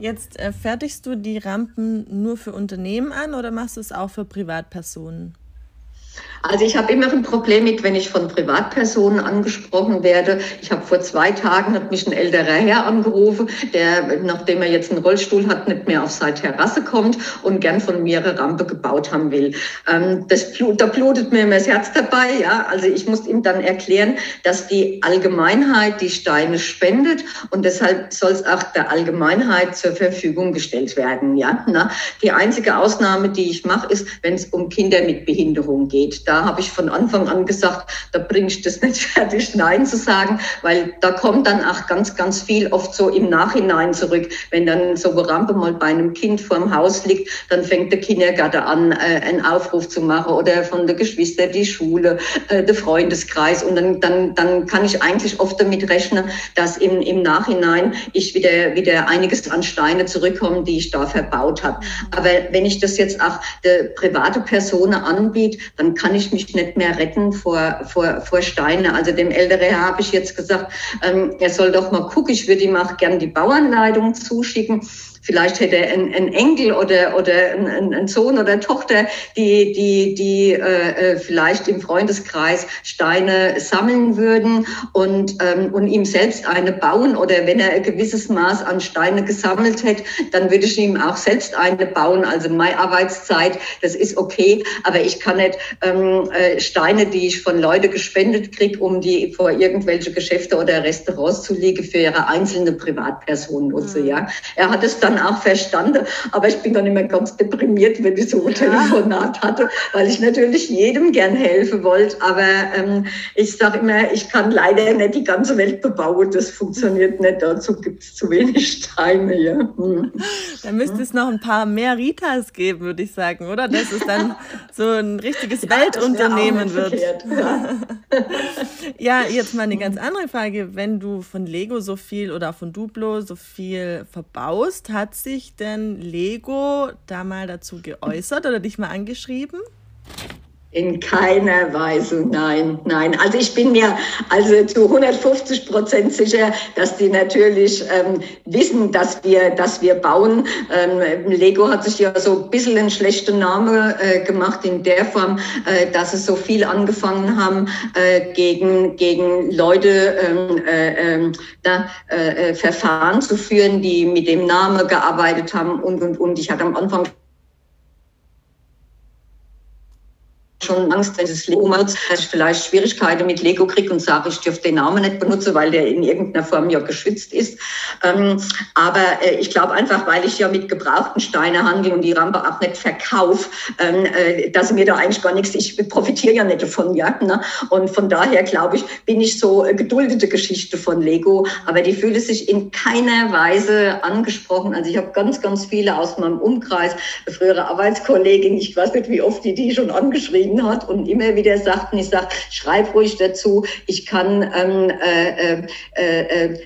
Jetzt äh, fertigst du die Rampen nur für Unternehmen an oder machst du es auch für Privatpersonen? Also ich habe immer ein Problem mit, wenn ich von Privatpersonen angesprochen werde. Ich habe vor zwei Tagen hat mich ein älterer Herr angerufen, der, nachdem er jetzt einen Rollstuhl hat, nicht mehr auf seine Terrasse kommt und gern von mir eine Rampe gebaut haben will. Ähm, das, da blutet mir immer das Herz dabei. Ja, also ich muss ihm dann erklären, dass die Allgemeinheit die Steine spendet und deshalb soll es auch der Allgemeinheit zur Verfügung gestellt werden. Ja, na, die einzige Ausnahme, die ich mache, ist, wenn es um Kinder mit Behinderung geht da habe ich von Anfang an gesagt, da bringe ich das nicht *laughs* fertig, Nein zu sagen, weil da kommt dann auch ganz, ganz viel oft so im Nachhinein zurück. Wenn dann so eine Rampe mal bei einem Kind vor dem Haus liegt, dann fängt der Kindergarten an, äh, einen Aufruf zu machen oder von der Geschwister die Schule, äh, der Freundeskreis. Und dann, dann, dann kann ich eigentlich oft damit rechnen, dass im, im Nachhinein ich wieder, wieder einiges an Steine zurückkomme, die ich da verbaut habe. Aber wenn ich das jetzt auch der private Personen anbiete, dann kann ich ich mich nicht mehr retten vor, vor, vor Steine. Also dem Ältere habe ich jetzt gesagt, ähm, er soll doch mal gucken, ich würde ihm auch gern die Bauanleitung zuschicken. Vielleicht hätte er einen, einen Enkel oder, oder einen, einen Sohn oder Tochter, die, die, die äh, äh, vielleicht im Freundeskreis Steine sammeln würden und, ähm, und ihm selbst eine bauen. Oder wenn er ein gewisses Maß an Steine gesammelt hätte, dann würde ich ihm auch selbst eine bauen. Also meine Arbeitszeit, das ist okay. Aber ich kann nicht ähm, äh, Steine, die ich von Leuten gespendet kriege, um die vor irgendwelche Geschäfte oder Restaurants zu legen, für ihre einzelne Privatperson nutze. Mhm. Ja, er hat es dann dann auch verstanden. Aber ich bin dann immer ganz deprimiert, wenn ich so ein Telefonat hatte, weil ich natürlich jedem gern helfen wollte. Aber ähm, ich sage immer, ich kann leider nicht die ganze Welt bebauen. Das funktioniert nicht. Dazu gibt es zu wenig Steine. Ja. Hm. Da müsste es noch ein paar mehr Ritas geben, würde ich sagen, oder? Dass es dann *laughs* so ein richtiges ja, Weltunternehmen wird. Ja. *laughs* ja, jetzt mal eine ganz andere Frage. Wenn du von Lego so viel oder von Duplo so viel verbaust, hat sich denn Lego da mal dazu geäußert oder dich mal angeschrieben? In keiner Weise, nein, nein. Also ich bin mir also zu 150 Prozent sicher, dass die natürlich ähm, wissen, dass wir, dass wir bauen. Ähm, Lego hat sich ja so ein bisschen einen schlechten Namen äh, gemacht in der Form, äh, dass es so viel angefangen haben, äh, gegen, gegen Leute ähm, äh, ähm, da, äh, äh, Verfahren zu führen, die mit dem Namen gearbeitet haben und, und, und. Ich hatte am Anfang schon Angst, wenn es Lego macht, dass ich vielleicht Schwierigkeiten mit Lego kriege und sage, ich dürfte den Namen nicht benutzen, weil der in irgendeiner Form ja geschützt ist. Ähm, aber äh, ich glaube einfach, weil ich ja mit gebrauchten Steinen handle und die Rampe auch nicht verkaufe, ähm, äh, dass mir da eigentlich gar nichts, ich profitiere ja nicht davon, ja. Ne? Und von daher glaube ich, bin ich so äh, geduldete Geschichte von Lego, aber die fühle sich in keiner Weise angesprochen. Also ich habe ganz, ganz viele aus meinem Umkreis, frühere Arbeitskollegin, ich weiß nicht, wie oft die die schon angeschrieben geschrieben hat und immer wieder sagten, ich sage, schreib ruhig dazu, ich kann ähm, äh, äh, äh,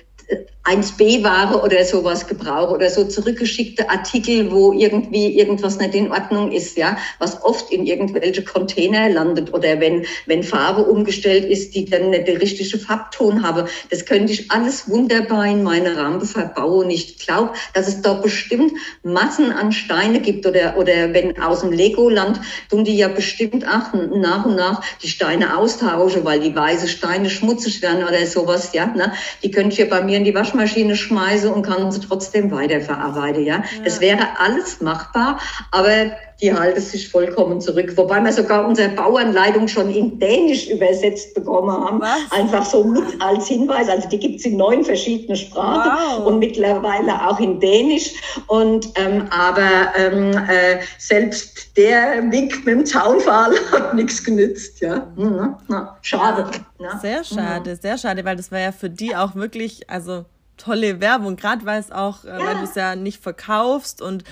1b-Ware oder sowas gebrauche oder so zurückgeschickte Artikel, wo irgendwie irgendwas nicht in Ordnung ist, ja, was oft in irgendwelche Container landet oder wenn, wenn Farbe umgestellt ist, die dann nicht der richtige Farbton habe. Das könnte ich alles wunderbar in meine Rampe verbauen. Ich glaube, dass es da bestimmt Massen an Steine gibt oder, oder wenn aus dem Legoland tun die ja bestimmt auch nach und nach die Steine austauschen, weil die weiße Steine schmutzig werden oder sowas, ja, ne? Die könnte ich ja bei mir in die Waschmaschine Waschmaschine schmeiße und kann sie trotzdem weiterverarbeiten. Ja? ja. Das wäre alles machbar, aber die halten sich vollkommen zurück. Wobei wir sogar unsere Bauanleitung schon in Dänisch übersetzt bekommen haben. Was? Einfach so mit als Hinweis. Also die gibt es in neun verschiedenen Sprachen wow. und mittlerweile auch in Dänisch. Und ähm, aber ähm, äh, selbst der Wink mit dem Zaunpfahl *laughs* hat nichts genützt. Ja, mhm. Na, schade. Ja. Sehr schade, mhm. sehr schade, weil das war ja für die auch wirklich, also tolle Werbung, gerade weil es auch, äh, ja. weil du es ja nicht verkaufst und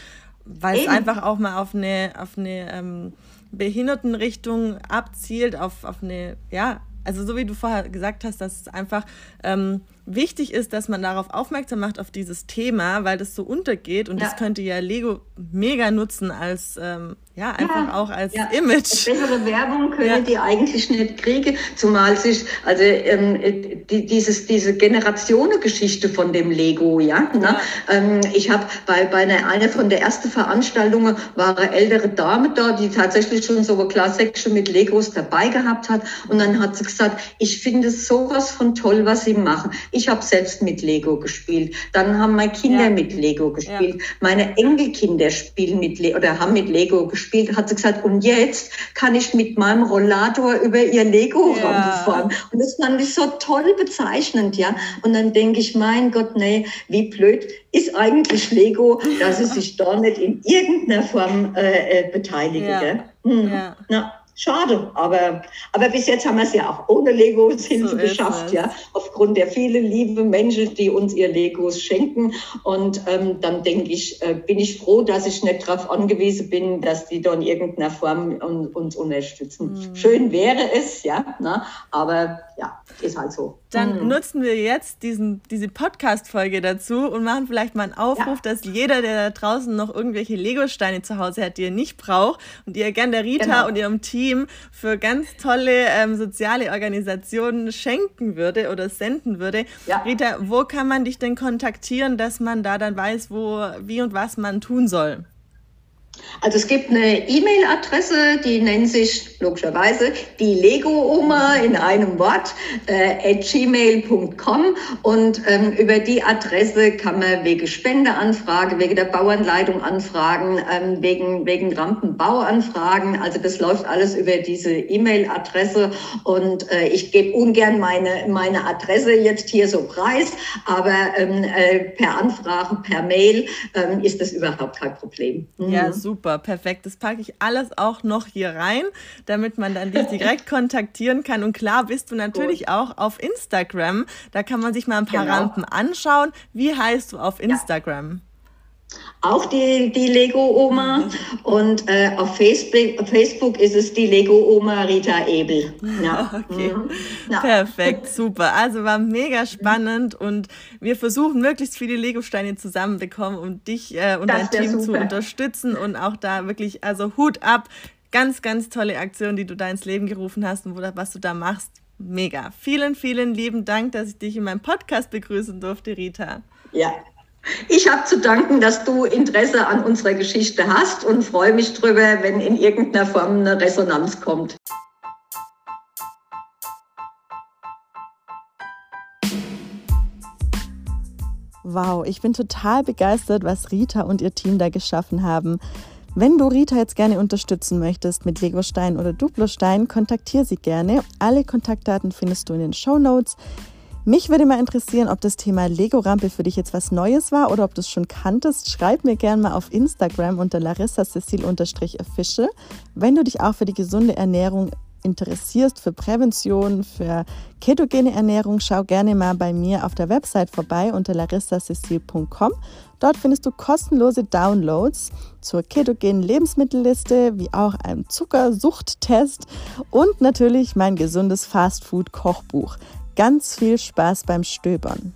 weil es einfach auch mal auf eine, auf eine ähm, Behindertenrichtung abzielt, auf, auf eine, ja, also so wie du vorher gesagt hast, dass es einfach ähm, wichtig ist, dass man darauf aufmerksam macht, auf dieses Thema, weil das so untergeht und ja. das könnte ja Lego mega nutzen als, ähm, ja, einfach ja. auch als ja. Image. Bessere Werbung können die eigentlich nicht kriegen, zumal sich, also ähm, die, dieses, diese Generationengeschichte von dem Lego, ja. Ne? Ähm, ich habe bei, bei einer, einer von der ersten Veranstaltungen war eine ältere Dame da, die tatsächlich schon so eine Class-Section mit Legos dabei gehabt hat und dann hat sie gesagt, ich finde sowas von toll, was sie machen. Ich habe selbst mit Lego gespielt. Dann haben meine Kinder ja. mit Lego gespielt. Ja. Meine Enkelkinder spielen mit Le oder haben mit Lego gespielt. Hat sie gesagt, und jetzt kann ich mit meinem Rollator über ihr Lego ja. fahren. Und das fand ich so toll bezeichnend, ja. Und dann denke ich, mein Gott, nee, wie blöd ist eigentlich Lego, dass es sich da nicht in irgendeiner Form äh, äh beteilige. Ja. Hm. Ja. Na, Schade, aber, aber bis jetzt haben wir es ja auch ohne Legos so geschafft, ja, aufgrund der vielen lieben Menschen, die uns ihr Legos schenken. Und ähm, dann denke ich, äh, bin ich froh, dass ich nicht darauf angewiesen bin, dass die da in irgendeiner Form un, uns unterstützen. Mhm. Schön wäre es, ja, ne? aber ja, ist halt so. Dann mhm. nutzen wir jetzt diesen, diese Podcast-Folge dazu und machen vielleicht mal einen Aufruf, ja. dass jeder, der da draußen noch irgendwelche Lego-Steine zu Hause hat, die er nicht braucht und die er gerne der Rita genau. und ihrem Team für ganz tolle ähm, soziale Organisationen schenken würde oder senden würde. Ja. Rita, wo kann man dich denn kontaktieren, dass man da dann weiß, wo, wie und was man tun soll? Also es gibt eine E-Mail-Adresse, die nennt sich logischerweise die Lego-Oma in einem Wort äh, at gmail.com und ähm, über die Adresse kann man wegen Spendeanfrage, wegen der Bauanleitung anfragen, ähm, wegen, wegen Rampenbau anfragen. Also das läuft alles über diese E-Mail-Adresse und äh, ich gebe ungern meine, meine Adresse jetzt hier so preis, aber ähm, äh, per Anfrage, per Mail ähm, ist das überhaupt kein Problem. Mhm. Ja, super, perfekt. Das packe ich alles auch noch hier rein, damit man dann dich direkt *laughs* kontaktieren kann. Und klar bist du natürlich Gut. auch auf Instagram. Da kann man sich mal ein paar genau. Rampen anschauen. Wie heißt du auf Instagram? Ja auch die, die Lego-Oma. Mhm. Und äh, auf, Facebook, auf Facebook ist es die Lego-Oma Rita Ebel. Ja. *laughs* Okay. Mhm. Ja. Perfekt, *laughs* super. Also war mega spannend und wir versuchen möglichst viele Lego-Steine zusammenbekommen, um dich äh, und das dein Team super. zu unterstützen und auch da wirklich, also Hut ab. Ganz, ganz tolle Aktion, die du da ins Leben gerufen hast und was du da machst. Mega. Vielen, vielen lieben Dank, dass ich dich in meinem Podcast begrüßen durfte, Rita. Ja, ich habe zu danken, dass du Interesse an unserer Geschichte hast und freue mich drüber, wenn in irgendeiner Form eine Resonanz kommt. Wow, ich bin total begeistert, was Rita und ihr Team da geschaffen haben. Wenn du Rita jetzt gerne unterstützen möchtest mit Legostein oder Duplostein, kontaktiere sie gerne. Alle Kontaktdaten findest du in den Show Notes. Mich würde mal interessieren, ob das Thema Lego-Rampe für dich jetzt was Neues war oder ob du es schon kanntest. Schreib mir gerne mal auf Instagram unter Larissa Cecil-official. Wenn du dich auch für die gesunde Ernährung interessierst, für Prävention, für ketogene Ernährung, schau gerne mal bei mir auf der Website vorbei unter larissacecil.com. Dort findest du kostenlose Downloads zur ketogenen Lebensmittelliste, wie auch einem Zuckersuchttest und natürlich mein gesundes Fastfood-Kochbuch. Ganz viel Spaß beim Stöbern.